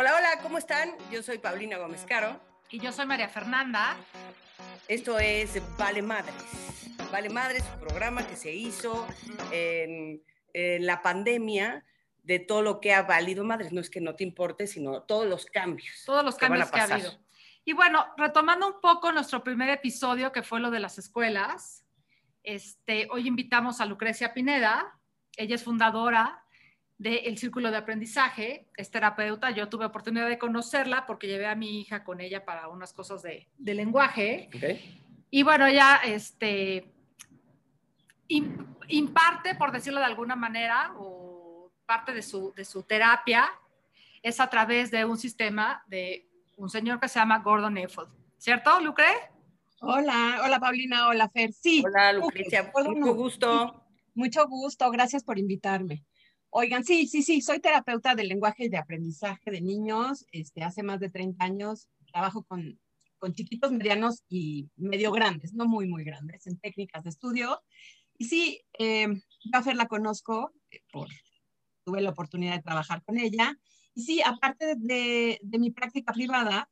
Hola, hola, ¿cómo están? Yo soy Paulina Gómez Caro. Y yo soy María Fernanda. Esto es Vale Madres. Vale Madres, un programa que se hizo en, en la pandemia de todo lo que ha valido madres. No es que no te importe, sino todos los cambios. Todos los que cambios a que ha habido. Y bueno, retomando un poco nuestro primer episodio, que fue lo de las escuelas, este, hoy invitamos a Lucrecia Pineda. Ella es fundadora del Círculo de Aprendizaje, es terapeuta. Yo tuve oportunidad de conocerla porque llevé a mi hija con ella para unas cosas de, de lenguaje. ¿ok? Y bueno, ella este, im- imparte, por decirlo de alguna manera, o parte de su, de su terapia es a través de un sistema de un señor que se llama Gordon Eiffel. ¿Cierto, Lucre? Hola, hola Paulina, hola Fer. Sí, Hola, Lucrecia, perdón, mucho gusto. mucho gusto, gracias por invitarme. Oigan, sí, sí, sí, soy terapeuta del lenguaje y de aprendizaje de niños. Este, hace más de 30 años trabajo con, con chiquitos, medianos y medio grandes, no muy, muy grandes, en técnicas de estudio. Y sí, eh, la conozco, eh, por, tuve la oportunidad de trabajar con ella. Y sí, aparte de, de mi práctica privada,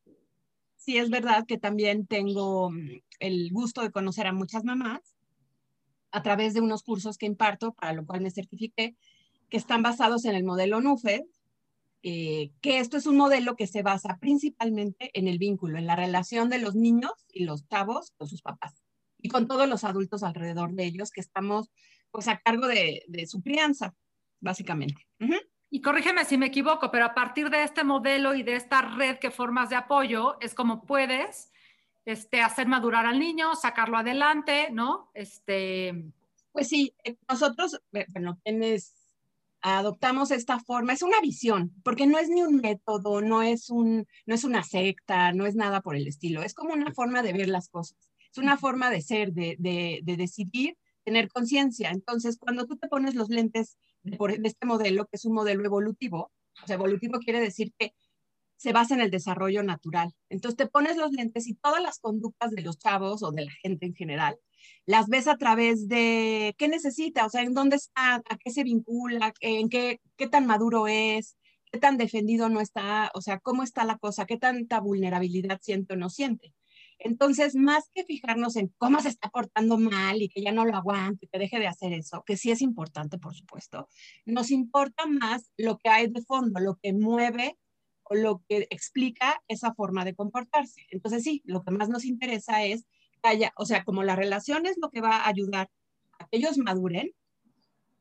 sí es verdad que también tengo mm, el gusto de conocer a muchas mamás a través de unos cursos que imparto, para lo cual me certifiqué, que están basados en el modelo NUFED, eh, que esto es un modelo que se basa principalmente en el vínculo, en la relación de los niños y los chavos con sus papás y con todos los adultos alrededor de ellos que estamos pues a cargo de, de su crianza, básicamente. Ujú. Y corrígeme si me equivoco, pero a partir de este modelo y de esta red que formas de apoyo, es como puedes este, hacer madurar al niño, sacarlo adelante, ¿no? Este, Pues sí, eh, nosotros, eh, bueno, quienes adoptamos esta forma, es una visión, porque no es ni un método, no es, un, no es una secta, no es nada por el estilo, es como una forma de ver las cosas, es una forma de ser, de, de, de decidir, tener conciencia. Entonces, cuando tú te pones los lentes de, por- de este modelo, que es un modelo evolutivo, o sea, evolutivo quiere decir que se basa en el desarrollo natural. Entonces, te pones los lentes y todas las conductas de los chavos o de la gente en general las ves a través de qué necesita, o sea, en dónde está, a qué se vincula, en qué, qué tan maduro es, qué tan defendido no está, o sea, cómo está la cosa, qué tanta vulnerabilidad siente o no siente. Entonces, más que fijarnos en cómo se está portando mal y que ya no lo aguante, que deje de hacer eso, que sí es importante, por supuesto, nos importa más lo que hay de fondo, lo que mueve o lo que explica esa forma de comportarse. Entonces, sí, lo que más nos interesa es haya, o sea, como la relación es lo que va a ayudar a que ellos maduren,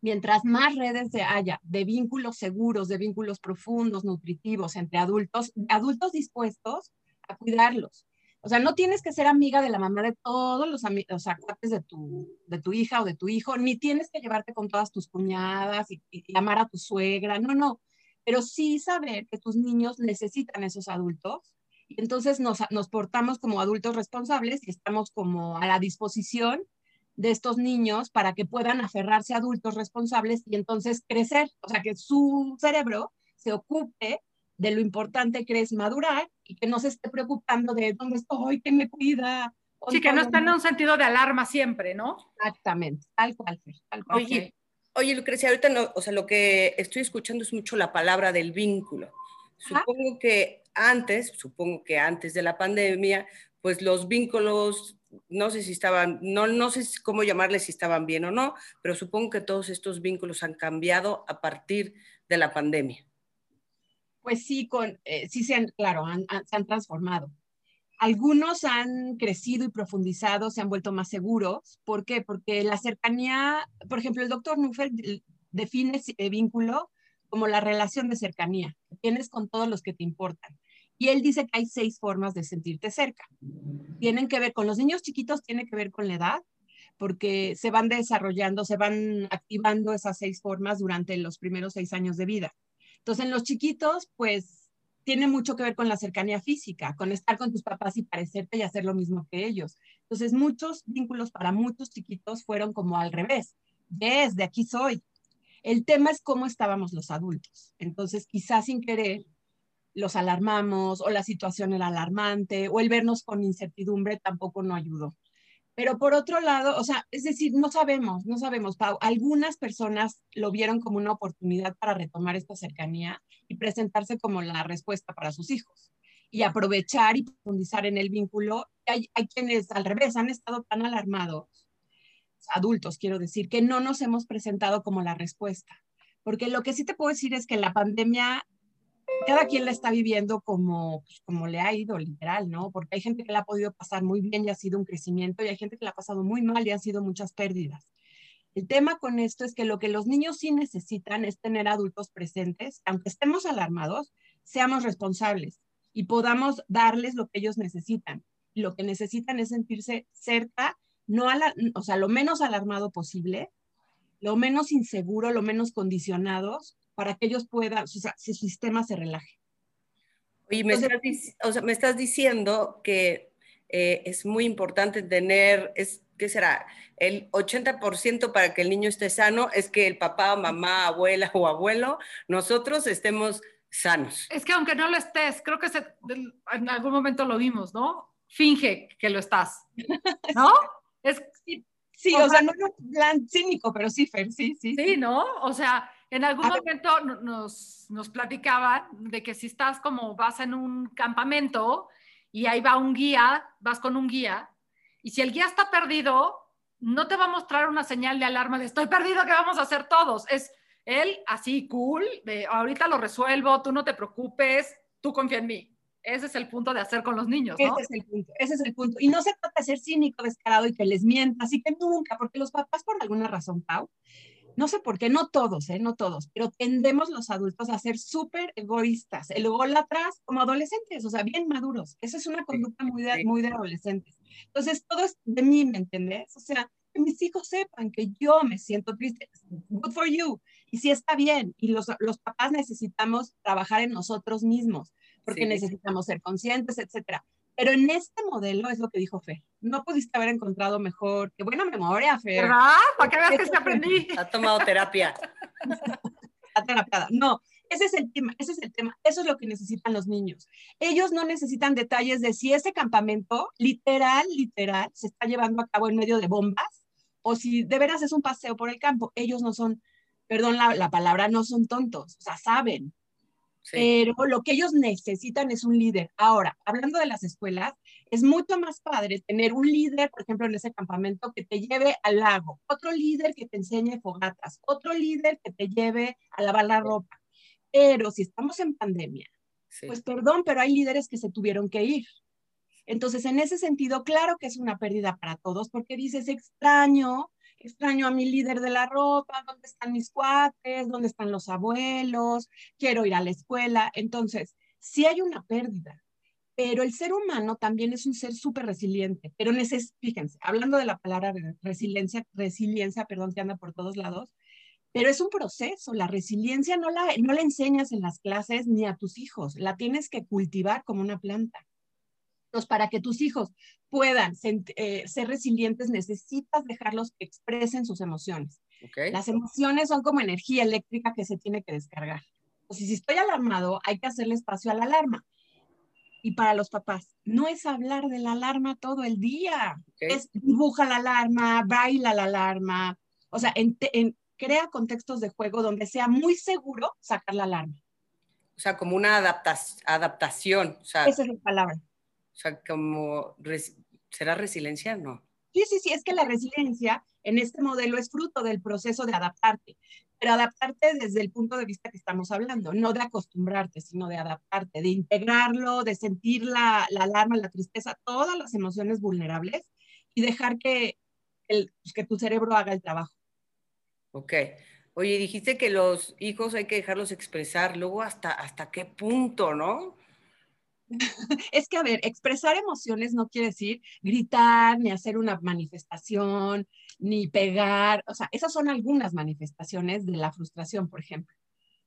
mientras más redes de haya de vínculos seguros, de vínculos profundos, nutritivos entre adultos, adultos dispuestos a cuidarlos. O sea, no tienes que ser amiga de la mamá de todos los amigos, o sea, de tu, de tu hija o de tu hijo, ni tienes que llevarte con todas tus cuñadas y, y amar a tu suegra, no, no, pero sí saber que tus niños necesitan esos adultos y entonces nos, nos portamos como adultos responsables y estamos como a la disposición de estos niños para que puedan aferrarse a adultos responsables y entonces crecer, o sea, que su cerebro se ocupe de lo importante que es madurar y que no se esté preocupando de dónde estoy, quién me cuida. sí, que no está en un sentido de alarma siempre, ¿no? Exactamente, tal cual, tal cual. Oye, oye, Lucrecia, ahorita no, o sea, lo que estoy escuchando es mucho la palabra del vínculo. Ajá. Supongo que antes, supongo que antes de la pandemia, pues los vínculos, no sé si estaban, no, no sé cómo llamarles si estaban bien o no, pero supongo que todos estos vínculos han cambiado a partir de la pandemia. Pues sí, con, eh, sí se han, claro, han- han- se han transformado. Algunos han crecido y profundizado, se han vuelto más seguros. ¿Por qué? Porque la cercanía, por ejemplo, el doctor Nuffel eh, define eh, vínculo como la relación de cercanía que tienes con todos los que te importan. Y él dice que hay seis formas de sentirte cerca. Tienen que ver con los niños chiquitos, tiene que ver con la edad, porque se van desarrollando, se van activando esas seis formas durante los primeros seis años de vida. Entonces, en los chiquitos, pues tiene mucho que ver con la cercanía física, con estar con tus papás y parecerte y hacer lo mismo que ellos. Entonces, muchos vínculos para muchos chiquitos fueron como al revés. Ves, de aquí soy. El tema es cómo estábamos los adultos. Entonces, quizás sin querer, los alarmamos o la situación era alarmante o el vernos con incertidumbre tampoco no ayudó. Pero por otro lado, o sea, es decir, no sabemos, no sabemos, Pau. Algunas personas lo vieron como una oportunidad para retomar esta cercanía y presentarse como la respuesta para sus hijos y aprovechar y profundizar en el vínculo. Hay, hay quienes al revés han estado tan alarmados, adultos quiero decir, que no nos hemos presentado como la respuesta. Porque lo que sí te puedo decir es que la pandemia cada quien la está viviendo como, pues, como le ha ido, literal, ¿no? Porque hay gente que la ha podido pasar muy bien y ha sido un crecimiento, y hay gente que la ha pasado muy mal y han sido muchas pérdidas. El tema con esto es que lo que los niños sí necesitan es tener adultos presentes, aunque estemos alarmados, seamos responsables y podamos darles lo que ellos necesitan. Lo que necesitan es sentirse cerca, no a o sea, lo menos alarmado posible, lo menos inseguro, lo menos condicionados, para que ellos puedan, o sea, si su sistema se relaje. Oye, me, estás, o sea, me estás diciendo que eh, es muy importante tener, es, ¿qué será? El 80% para que el niño esté sano es que el papá, mamá, abuela o abuelo, nosotros estemos sanos. Es que aunque no lo estés, creo que en algún momento lo vimos, ¿no? Finge que lo estás, ¿no? Es, sí, o, sea, no es un plan cínico, pero sí, Fer, sí, sí. Sí, ¿no? O sea, en algún momento nos, nos platicaban de que si estás como vas en un campamento y ahí va un guía, vas con un guía, y si el guía está perdido, no te va a mostrar una señal de alarma de estoy perdido, ¿qué vamos a hacer todos? Es él así, cool, de ahorita lo resuelvo, tú no te preocupes, tú confía en mí. Ese es el punto de hacer con los niños, ¿no? Ese es el punto, ese es el punto. Y no se trata de ser cínico, descarado y que les mienta, así que nunca, porque los papás por alguna razón, Pau, no sé por qué, no todos, ¿eh? no todos, pero tendemos los adultos a ser súper egoístas, el atrás como adolescentes, o sea, bien maduros. Esa es una conducta muy de, muy de adolescentes. Entonces, todo es de mí, ¿me entendés? O sea, que mis hijos sepan que yo me siento triste. Good for you. Y sí está bien. Y los, los papás necesitamos trabajar en nosotros mismos, porque necesitamos ser conscientes, etcétera. Pero en este modelo es lo que dijo Fe. No pudiste haber encontrado mejor. Qué buena memoria, Fe. ¿Verdad? Para que veas que se aprendí. Ha tomado terapia. Está terapiada. No, ese es el tema, ese es el tema. Eso es lo que necesitan los niños. Ellos no necesitan detalles de si ese campamento, literal, literal, se está llevando a cabo en medio de bombas o si de veras es un paseo por el campo. Ellos no son, perdón la, la palabra, no son tontos. O sea, saben, pero lo que ellos necesitan es un líder. Ahora, hablando de las escuelas, es mucho más padre tener un líder, por ejemplo, en ese campamento que te lleve al lago, otro líder que te enseñe fogatas, otro líder que te lleve a lavar la ropa. Pero si estamos en pandemia, pues perdón, pero hay líderes que se tuvieron que ir. Entonces, en ese sentido, claro que es una pérdida para todos, porque dices, extraño extraño a mi líder de la ropa, ¿dónde están mis cuates? ¿Dónde están los abuelos? Quiero ir a la escuela. Entonces, sí hay una pérdida, pero el ser humano también es un ser súper resiliente. Pero fíjense, hablando de la palabra resiliencia, resiliencia, perdón, que anda por todos lados, pero es un proceso. La resiliencia no la, no la enseñas en las clases ni a tus hijos, la tienes que cultivar como una planta. Entonces, para que tus hijos puedan eh, ser resilientes, necesitas dejarlos que expresen sus emociones. Las emociones son como energía eléctrica que se tiene que descargar. Entonces, si estoy alarmado, hay que hacerle espacio a la alarma. Y para los papás, no es hablar de la alarma todo el día. Es dibuja la alarma, baila la alarma. O sea, crea contextos de juego donde sea muy seguro sacar la alarma. O sea, como una adaptación. Esa es la palabra. O sea, como, ¿será resiliencia? No. Sí, sí, sí, es que la resiliencia en este modelo es fruto del proceso de adaptarte, pero adaptarte desde el punto de vista que estamos hablando, no de acostumbrarte, sino de adaptarte, de integrarlo, de sentir la, la alarma, la tristeza, todas las emociones vulnerables y dejar que, el, pues, que tu cerebro haga el trabajo. Ok. Oye, dijiste que los hijos hay que dejarlos expresar, luego hasta, hasta qué punto, ¿no? es que, a ver, expresar emociones no quiere decir gritar, ni hacer una manifestación, ni pegar. O sea, esas son algunas manifestaciones de la frustración, por ejemplo.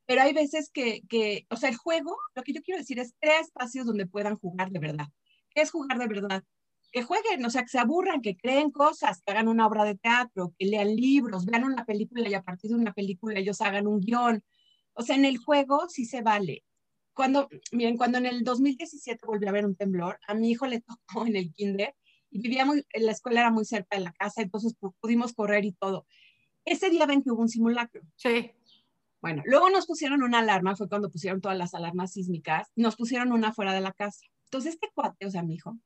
Pero hay veces que, que, o sea, el juego, lo que yo quiero decir es crear espacios donde puedan jugar de verdad. ¿Qué es jugar de verdad? Que jueguen, o sea, que se aburran, que creen cosas, que hagan una obra de teatro, que lean libros, vean una película y a partir de una película ellos hagan un guion. O sea, en el juego sí se vale cuando, miren, cuando en el 2017 volvió a haber un temblor, a mi hijo le tocó en el kinder y vivíamos, la escuela era muy cerca de la casa, entonces pudimos correr y todo. Ese día ven que hubo un simulacro. Sí. Bueno, luego nos pusieron una alarma, fue cuando pusieron todas las alarmas sísmicas, nos pusieron una fuera de la casa. Entonces este cuate, o sea, mi hijo,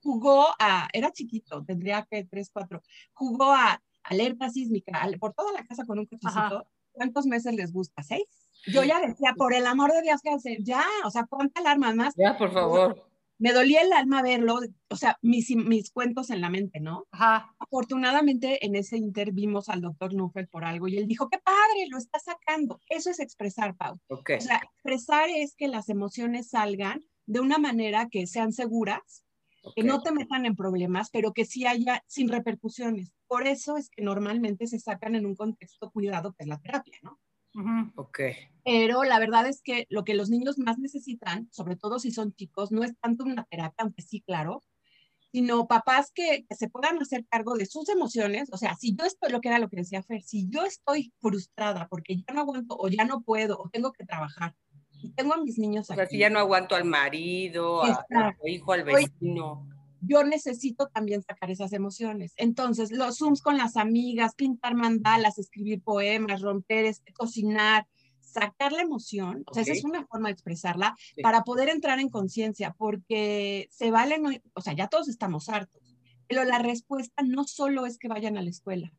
jugó a, era chiquito, tendría que tres, cuatro, jugó a alerta sísmica por toda la casa con un cochecito. ¿Cuántos meses les gusta? ¿Seis? Yo ya decía, por el amor de Dios, ¿qué hacer? Ya, o sea, ¿cuántas alarmas más? Ya, por favor me dolía el alma verlo, o sea, mis, mis cuentos en la mente, ¿no? Ajá. Afortunadamente en ese inter vimos al doctor Nuffel por algo y él dijo, qué padre, lo está sacando. Eso es expresar, Pau. Okay. O sea, expresar es que las emociones salgan de una manera que sean seguras, que no te metan en problemas, pero que sí haya sin repercusiones. Por eso es que normalmente se sacan en un contexto cuidado, que es la terapia, ¿no? Ok. Pero la verdad es que lo que los niños más necesitan, sobre todo si son chicos, no es tanto una terapia, aunque sí, claro, sino papás que, se puedan hacer cargo de sus emociones. O sea, si yo estoy, lo que era lo que decía Fer, si yo estoy frustrada porque ya no aguanto o ya no puedo o tengo que trabajar y tengo a mis niños o sea, si ya no aguanto al marido, al hijo, al vecino yo necesito también sacar esas emociones. Entonces, los Zooms con las amigas, pintar mandalas, escribir poemas, romper, este, cocinar, sacar la emoción, o sea, esa es una forma de expresarla para poder entrar en conciencia, porque se vale, o sea, ya todos estamos hartos, pero la respuesta no solo es que vayan a la escuela.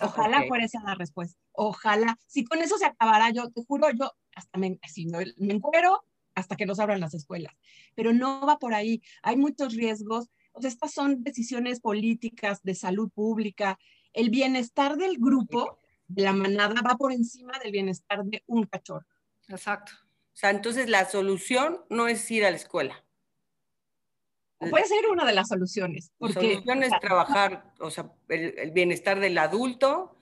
Ojalá fuera esa la respuesta. Ojalá. Si con eso se acabara, yo te juro, yo hasta me, si no, me encuero hasta que nos abran las escuelas. Pero no va por ahí. Hay muchos riesgos. O sea, estas son decisiones políticas de salud pública. El bienestar del grupo, de la manada, va por encima del bienestar de un cachorro. Exacto. O sea, entonces la solución no es ir a la escuela. Puede ser una de las soluciones. la solución es trabajar, o sea, el bienestar del adulto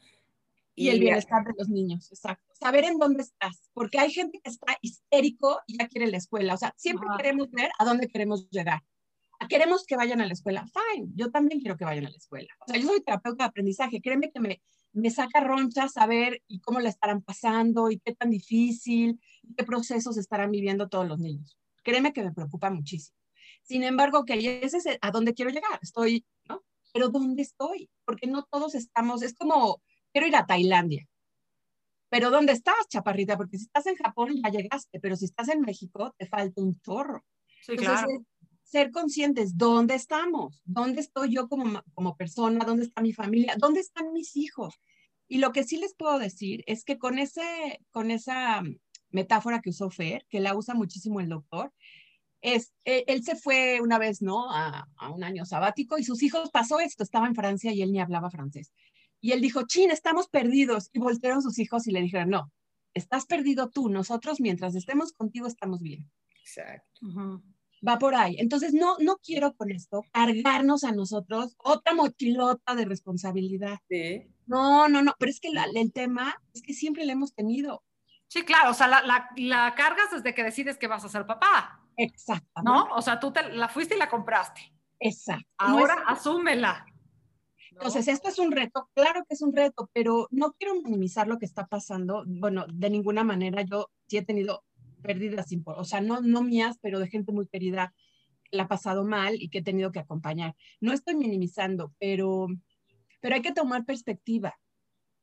y, el bienestar de los niños, exacto. Saber en dónde estás, porque hay gente que está histérico y ya quiere la escuela. O sea, siempre queremos ver a dónde queremos llegar. Queremos que vayan a la escuela. Fine, yo también quiero que vayan a la escuela. O sea, yo soy terapeuta de aprendizaje. Créeme que me, me saca roncha saber y cómo la estarán pasando y qué tan difícil, qué procesos estarán viviendo todos los niños. Créeme que me preocupa muchísimo. Sin embargo, que ese es a dónde quiero llegar. Estoy, ¿no? Pero ¿dónde estoy? Porque no todos estamos, es como quiero ir a Tailandia. Pero ¿dónde estás, chaparrita? Porque si estás en Japón ya llegaste, pero si estás en México te falta un chorro. Sí, claro. ser conscientes, ¿dónde estamos? ¿Dónde estoy yo como, como persona? ¿Dónde está mi familia? ¿Dónde están mis hijos? Y lo que sí les puedo decir es que con, ese, con esa metáfora que usó Fer, que la usa muchísimo el doctor, es, eh, él se fue una vez, ¿no? A, a, un año sabático y sus hijos pasó esto, estaba en Francia y él ni hablaba francés. Y él dijo, chin, estamos perdidos. Y voltearon sus hijos y le dijeron, no, estás perdido tú, nosotros mientras estemos contigo estamos bien. Exacto. Va por ahí. Entonces, no, no quiero con esto cargarnos a nosotros otra mochilota de responsabilidad. Sí. No, no, no, pero es que el tema es que siempre la hemos tenido. Sí, claro, o sea, la, la, la, cargas desde que decides que vas a ser papá. Exacto. ¿No? O sea, tú te, la fuiste y la compraste. Exacto. Ahora asúmela. Entonces, esto es un reto, claro que es un reto, pero no quiero minimizar lo que está pasando. Bueno, de ninguna manera, yo sí he tenido pérdidas, o sea, no, no mías, pero de gente muy querida que la ha pasado mal y que he tenido que acompañar. No estoy minimizando, pero, pero hay que tomar perspectiva.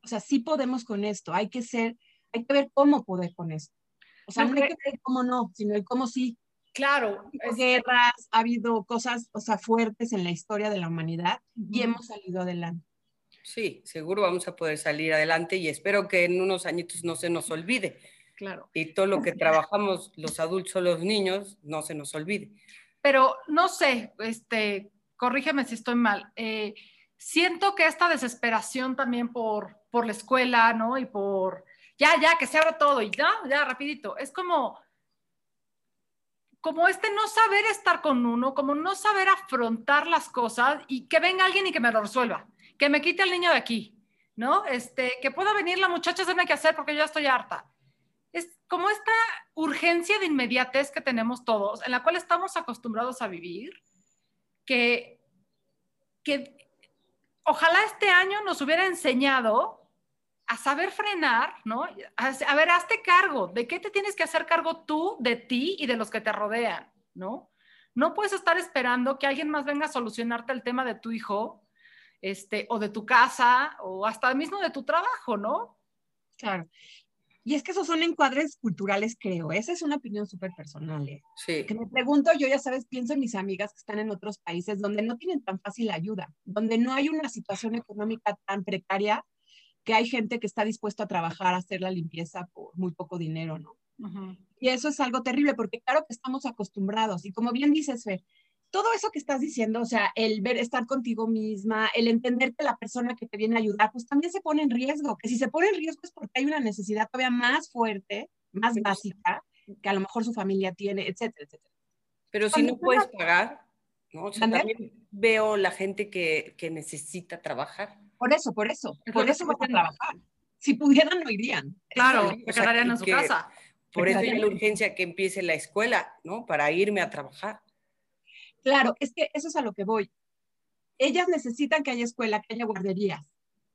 O sea, sí podemos con esto, hay que ser, hay que ver cómo poder con esto. O sea, no, hay que ver cómo no, sino el cómo sí. Claro. Ha guerras, ha habido cosas, o sea, fuertes en la historia de la humanidad y hemos salido adelante. Sí, seguro vamos a poder salir adelante y espero que en unos añitos no se nos olvide. Claro. Y todo lo que trabajamos los adultos o los niños no se nos olvide. Pero no sé, este, corrígeme si estoy mal. Eh, siento que esta desesperación también por, por la escuela, ¿no? Y por, ya, ya, que se abra todo y ya, ya, rapidito. Es como, como este no saber estar con uno, como no saber afrontar las cosas y que venga alguien y que me lo resuelva, que me quite al niño de aquí, ¿no? Este, que pueda venir la muchacha a hacerme qué hacer porque yo ya estoy harta. Es como esta urgencia de inmediatez que tenemos todos, en la cual estamos acostumbrados a vivir, que, que ojalá este año nos hubiera enseñado a saber frenar, ¿no? A, ver, hazte cargo. ¿De qué te tienes que hacer cargo tú, de ti y de los que te rodean, ¿no? No puedes estar esperando que alguien más venga a solucionarte el tema de tu hijo, este, o de tu casa, o hasta mismo de tu trabajo, ¿no? Claro. Y es que esos son encuadres culturales, creo. Esa es una opinión súper personal. ¿eh? Sí. Que me pregunto, yo ya sabes, pienso en mis amigas que están en otros países donde no tienen tan fácil ayuda, donde no hay una situación económica tan precaria que hay gente que está dispuesta a trabajar, a hacer la limpieza por muy poco dinero, ¿no? Y eso es algo terrible porque claro que estamos acostumbrados. Y como bien dices, Fer, todo eso que estás diciendo, o sea, el ver, estar contigo misma, el entender que la persona que te viene a ayudar, pues también se pone en riesgo, que si se pone en riesgo es porque hay una necesidad todavía más fuerte, más básica, que a lo mejor su familia tiene, etcétera, etcétera. Pero si no puedes pagar, ¿no? O sea, también veo la gente que, que, necesita trabajar. Por eso, por eso, por, eso van a trabajar. Si pudieran, no irían. Claro, se quedarían en su casa. Por eso hay la urgencia que empiece la escuela, ¿no? Para irme a trabajar. Claro, es que eso es a lo que voy. Ellas necesitan que haya escuela, que haya guarderías,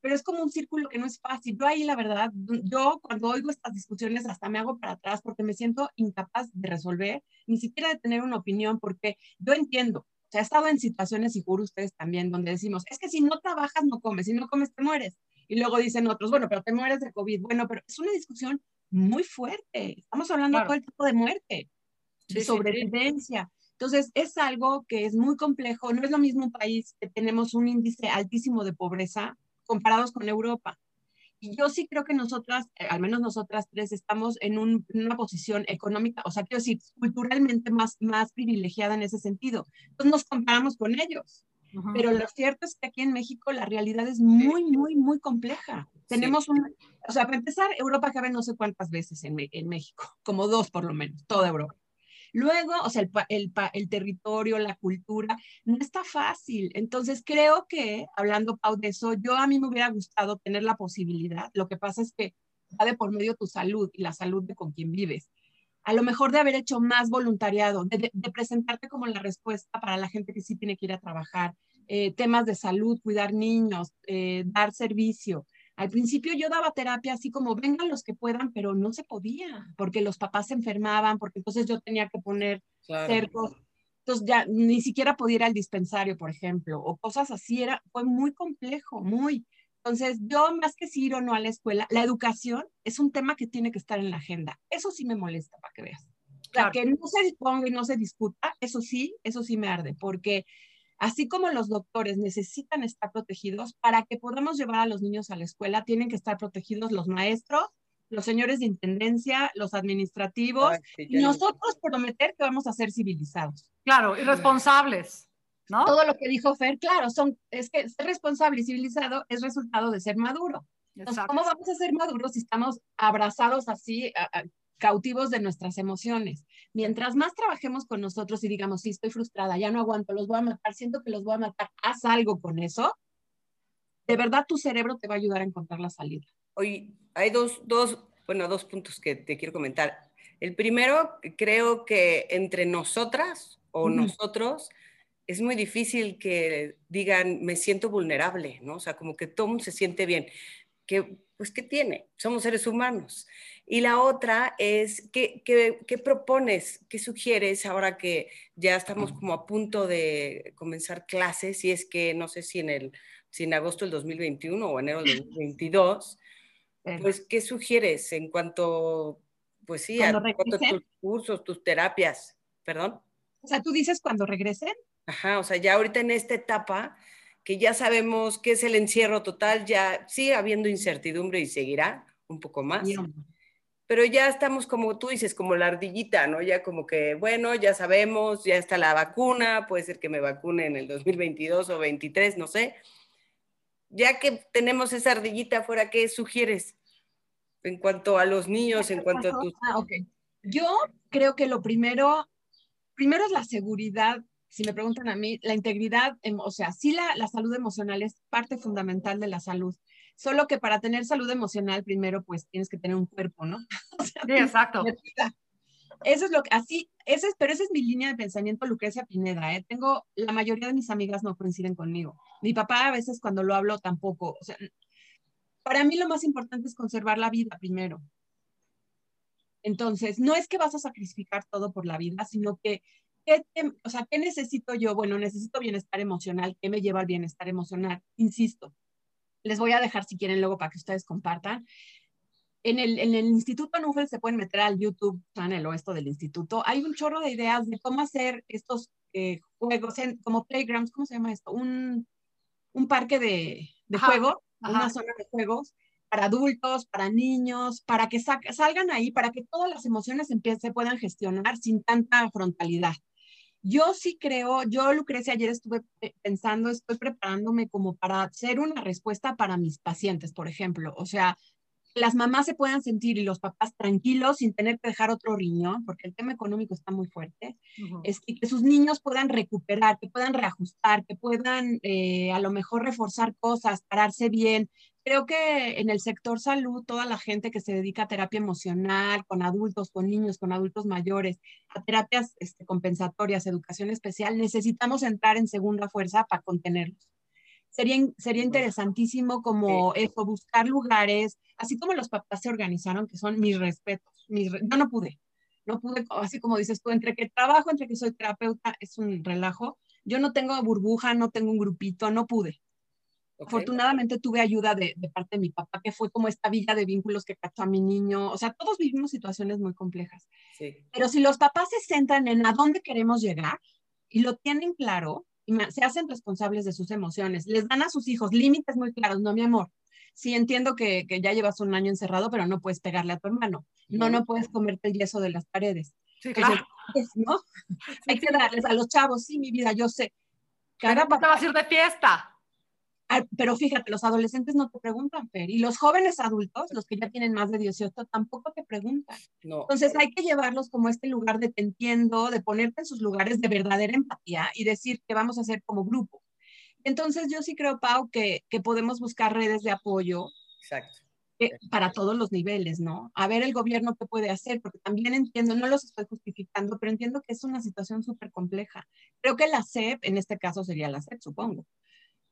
pero es como un círculo que no es fácil. Yo ahí, la verdad, yo cuando oigo estas discusiones hasta me hago para atrás porque me siento incapaz de resolver, ni siquiera de tener una opinión, porque yo entiendo, sea, he estado en situaciones, y juro ustedes también, donde decimos, es que si no trabajas, no comes, si no comes, te mueres. Y luego dicen otros, bueno, pero te mueres de COVID. Bueno, pero es una discusión muy fuerte. Estamos hablando de todo el tipo de muerte, de sobrevivencia. Entonces, es algo que es muy complejo. No es lo mismo un país que tenemos un índice altísimo de pobreza comparados con Europa. Y yo sí creo que nosotras, eh, al menos nosotras tres, estamos en, una posición económica, o sea, quiero decir, culturalmente más, más privilegiada en ese sentido. Entonces nos comparamos con ellos. Pero lo cierto es que aquí en México la realidad es muy, muy, muy compleja. Tenemos un, o sea, para empezar, Europa cabe no sé cuántas veces en, en México, como dos por lo menos, toda Europa. Luego, o sea, el, el, territorio, la cultura, no está fácil. Entonces, creo que, hablando, Pau, de eso, yo a mí me hubiera gustado tener la posibilidad. Lo que pasa es que va de por medio tu salud y la salud de con quien vives. A lo mejor de haber hecho más voluntariado, de, presentarte como la respuesta para la gente que sí tiene que ir a trabajar, eh, temas de salud, cuidar niños, eh, dar servicio. Al principio yo daba terapia así como vengan los que puedan, pero no se podía, porque los papás se enfermaban, porque entonces yo tenía que poner cercos. Entonces ya ni siquiera podía ir al dispensario, por ejemplo, o cosas así, era, fue muy complejo, muy. Entonces yo más que si ir o no a la escuela, la educación es un tema que tiene que estar en la agenda. Eso sí me molesta, para que veas. Claro. que no se disponga y no se discuta, eso sí, eso sí me arde, porque Así como los doctores necesitan estar protegidos, para que podamos llevar a los niños a la escuela, tienen que estar protegidos los maestros, los señores de intendencia, los administrativos, y nosotros prometer que vamos a ser civilizados. Claro, y responsables. ¿No? Todo lo que dijo Fer, claro, son, es que ser responsable y civilizado es resultado de ser maduro. Entonces, ¿cómo vamos a ser maduros si estamos abrazados así, cautivos de nuestras emociones. Mientras más trabajemos con nosotros y digamos, sí, estoy frustrada, ya no aguanto, los voy a matar, siento que los voy a matar, haz algo con eso, de verdad tu cerebro te va a ayudar a encontrar la salida. Hoy hay dos, dos, bueno, dos puntos que te quiero comentar. El primero, creo que entre nosotras o nosotros es muy difícil que digan, me siento vulnerable, ¿no? O sea, como que todo mundo se siente bien. Que, pues, ¿qué tiene? Somos seres humanos. Y la otra es, ¿qué, qué, propones? ¿Qué sugieres ahora que ya estamos como a punto de comenzar clases? Y es que no sé si en, el, si en agosto del 2021 o enero del 2022, pues, ¿qué sugieres en cuanto, pues sí, a, tus cursos, tus terapias? ¿Perdón? O sea, tú dices cuando regresen. Ajá, o sea, ya ahorita en esta etapa que ya sabemos qué es el encierro total, ya sigue habiendo incertidumbre y seguirá un poco más pero ya estamos como tú dices, como la ardillita, ¿no? Ya como que, bueno, ya sabemos, ya está la vacuna, puede ser que me vacune en el 2022 o 23, no sé. Ya que tenemos esa ardillita afuera, ¿qué sugieres en cuanto a los niños, en cuanto a tus... Ah, ok. Yo creo que lo primero, primero es la seguridad, si me preguntan a mí, la integridad, o sea, sí la, la salud emocional es parte fundamental de la salud Solo que para tener salud emocional, primero, pues tienes que tener un cuerpo, ¿no? sí, exacto. Eso es lo que, así, ese es, pero esa es mi línea de pensamiento, Lucrecia Pineda, ¿eh? Tengo, la mayoría de mis amigas no coinciden conmigo. Mi papá a veces cuando lo hablo tampoco, o sea, para mí lo más importante es conservar la vida primero. Entonces, no es que vas a sacrificar todo por la vida, sino que ¿qué, o sea, ¿qué necesito yo? Bueno, necesito bienestar emocional. ¿Qué me lleva al bienestar emocional? Insisto, les voy a dejar si quieren luego para que ustedes compartan. En el, en el Instituto Nufel se pueden meter al YouTube channel o esto del instituto. Hay un chorro de ideas de cómo hacer estos eh, juegos en, como playgrounds, ¿cómo se llama esto? Un, un parque de, de juego, una zona de juegos para adultos, para niños, para que salgan ahí, para que todas las emociones se puedan gestionar sin tanta frontalidad. Yo sí creo, yo Lucrecia ayer estuve pensando, estoy preparándome como para hacer una respuesta para mis pacientes, por ejemplo. O sea, las mamás se puedan sentir y los papás tranquilos sin tener que dejar otro riñón, porque el tema económico está muy fuerte, es, y que sus niños puedan recuperar, que puedan reajustar, que puedan eh, a lo mejor reforzar cosas, pararse bien. Creo que en el sector salud, toda la gente que se dedica a terapia emocional, con adultos, con niños, con adultos mayores, a terapias este, compensatorias, educación especial, necesitamos entrar en segunda fuerza para contenerlos sería, sería interesantísimo como eso, buscar lugares, así como los papás se organizaron, que son mis respetos. Mis yo no pude, no pude, así como dices tú, entre que trabajo, entre que soy terapeuta, es un relajo. Yo no tengo burbuja, no tengo un grupito, no pude. Afortunadamente tuve ayuda de, de, parte de mi papá, que fue como esta villa de vínculos que cachó a mi niño. O sea, todos vivimos situaciones muy complejas. Sí. Pero si los papás se centran en a dónde queremos llegar y lo tienen claro, y se hacen responsables de sus emociones, les dan a sus hijos límites muy claros, no mi amor. Sí, entiendo que, que, ya llevas un año encerrado, pero no puedes pegarle a tu hermano. No, no puedes comerte el yeso de las paredes. Sí, claro. ¿no? Hay que darles a los chavos, sí, mi vida, yo sé. Cada papá va a ir de fiesta. Ah, pero fíjate, los adolescentes no te preguntan, Fer, y los jóvenes adultos, los que ya tienen más de 18, tampoco te preguntan. Entonces hay que llevarlos como este lugar de te entiendo, de ponerte en sus lugares de verdadera empatía y decir que vamos a hacer como grupo. Entonces yo sí creo, Pau, que, que podemos buscar redes de apoyo. Eh, para todos los niveles, ¿no? A ver el gobierno qué puede hacer, porque también entiendo, no los estoy justificando, pero entiendo que es una situación súper compleja. Creo que la SEP, en este caso sería la SEP, supongo,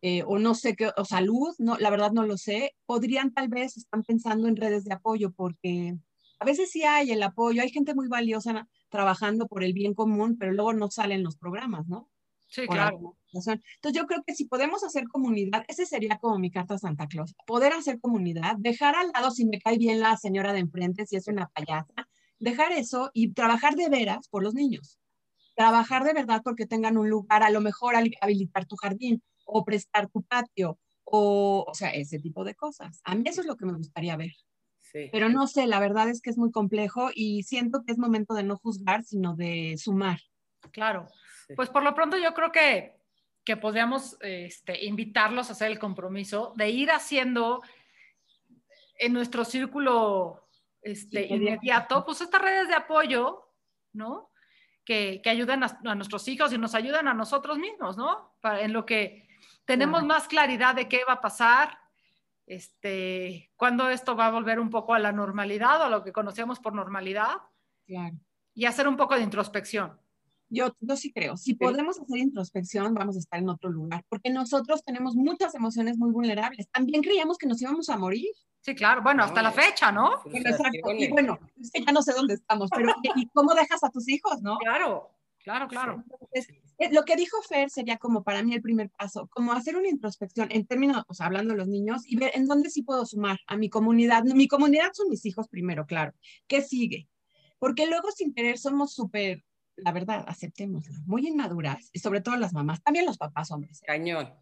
eh, o no sé qué, o salud, no, la verdad no lo sé, podrían tal vez, están pensando en redes de apoyo, porque a veces sí hay el apoyo, hay gente muy valiosa trabajando por el bien común, pero luego no salen los programas, ¿no? Sí, claro. Entonces yo creo que si podemos hacer comunidad, ese sería como mi carta a Santa Claus, poder hacer comunidad, dejar al lado si me cae bien la señora de enfrente, si es una payasa, dejar eso y trabajar de veras por los niños. Trabajar de verdad porque tengan un lugar, a lo mejor habilitar tu jardín, o prestar tu patio, o, o sea, ese tipo de cosas. A mí eso es lo que me gustaría ver. Sí. Pero no sé, la verdad es que es muy complejo y siento que es momento de no juzgar, sino de sumar. Claro. Pues por lo pronto yo creo que, que podríamos este, invitarlos a hacer el compromiso de ir haciendo en nuestro círculo este, inmediato, pues estas redes de apoyo, ¿no? Que, que ayudan a, a, nuestros hijos y nos ayudan a nosotros mismos, ¿no? Para, en lo que tenemos más claridad de qué va a pasar, este, cuándo esto va a volver un poco a la normalidad o a lo que conocemos por normalidad. Y hacer un poco de introspección. Yo, yo sí creo, si podemos hacer introspección, vamos a estar en otro lugar, porque nosotros tenemos muchas emociones muy vulnerables. También creíamos que nos íbamos a morir. Sí, claro, bueno, hasta la fecha, ¿no? exacto. Y bueno, es que ya no sé dónde estamos, pero ¿y cómo dejas a tus hijos, no? Claro. Claro, claro. Eh, lo que dijo Fer sería como para mí el primer paso, como hacer una introspección en términos, o sea, hablando de los niños y ver en dónde sí puedo sumar a mi comunidad. Mi comunidad son mis hijos primero, claro. ¿Qué sigue? Porque luego sin querer somos súper, la verdad, aceptémoslo, muy inmaduras, y sobre todo las mamás, también los papás hombres. Cañón.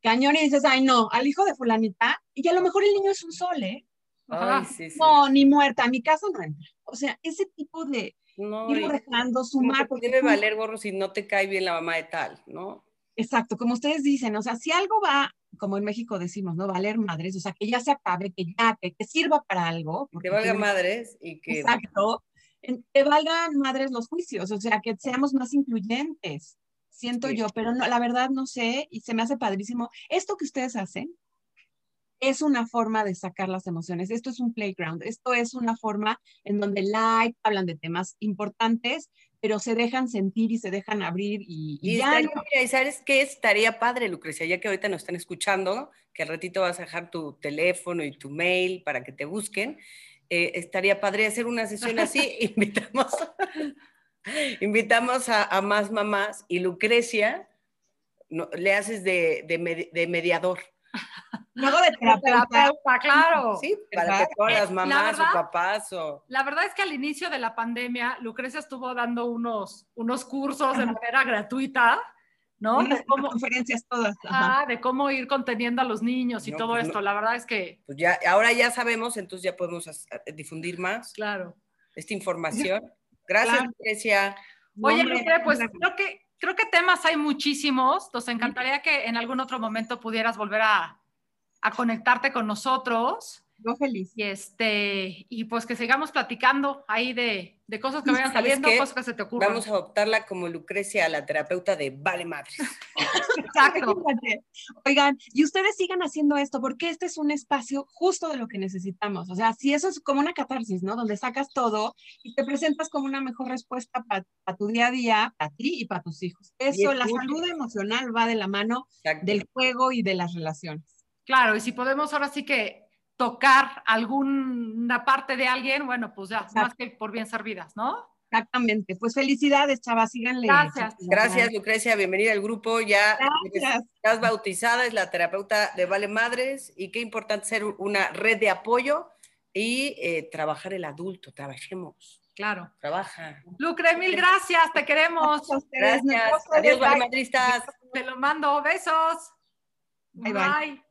Cañón y dices, ay no, al hijo de fulanita, y a lo mejor el niño es un sol, ¿eh? Ay, sí, sí. No, ni muerta, a mi casa no entra. O sea, ese tipo de, no, ir dejando sumar. Porque debe valer gorro si no te cae bien la mamá de tal, ¿no? Exacto, como ustedes dicen, o sea, si algo va, como en México decimos, ¿no? Valer madres, o sea, que ya se acabe, que ya, que, que sirva para algo. Que valga madres y que... Exacto, que valgan madres los juicios, o sea, que seamos más incluyentes, siento yo, pero no, la verdad no sé, y se me hace padrísimo. Esto que ustedes hacen, es una forma de sacar las emociones. Esto es un playground, esto es una forma en donde live hablan de temas importantes, pero se dejan sentir y se dejan abrir y, y, ya. y ¿sabes qué estaría padre, Lucrecia? Ya que ahorita nos están escuchando, que al ratito vas a dejar tu teléfono y tu mail para que te busquen. Eh, estaría padre hacer una sesión así, invitamos invitamos a, más mamás y Lucrecia le haces de, de mediador. Luego de terapeuta. claro. Sí, para que todas las mamás o papás o... La verdad es que al inicio de la pandemia, Lucrecia estuvo dando unos, unos cursos de manera gratuita, ¿no? de cómo, conferencias todas. Ah, de cómo ir conteniendo a los niños y todo pues esto. La verdad es que... Pues ya, ahora ya sabemos, entonces ya podemos difundir más. Claro. Esta información. Gracias, Lucrecia. Oye, Lucrecia, pues creo que, creo que temas hay muchísimos. Nos encantaría que en algún otro momento pudieras volver a a conectarte con nosotros. Yo feliz. Y, este, y pues que sigamos platicando ahí de, de cosas que vayan saliendo, cosas que se te ocurran. Vamos a adoptarla como Lucrecia, la terapeuta de Vale Madres. Exacto. Oigan, y ustedes sigan haciendo esto, porque este es un espacio justo de lo que necesitamos. O sea, si eso es como una catarsis, ¿no? Donde sacas todo y te presentas como una mejor respuesta para tu día a día, para ti y para tus hijos. Eso, la salud emocional va de la mano del juego y de las relaciones. Claro, y si podemos ahora sí que tocar alguna parte de alguien, bueno, pues ya, más que por bien servidas, ¿no? Exactamente. Pues felicidades, chavas, síganle. Gracias. Gracias, Lucrecia. Bienvenida al grupo. Ya estás bautizada, es la terapeuta de Vale Madres y qué importante ser una red de apoyo y eh, trabajar el adulto. Trabajemos. Claro. Trabaja. Lucre, mil gracias, te queremos. Gracias. Adiós, Vale Madristas. Te lo mando. Besos. bye. bye.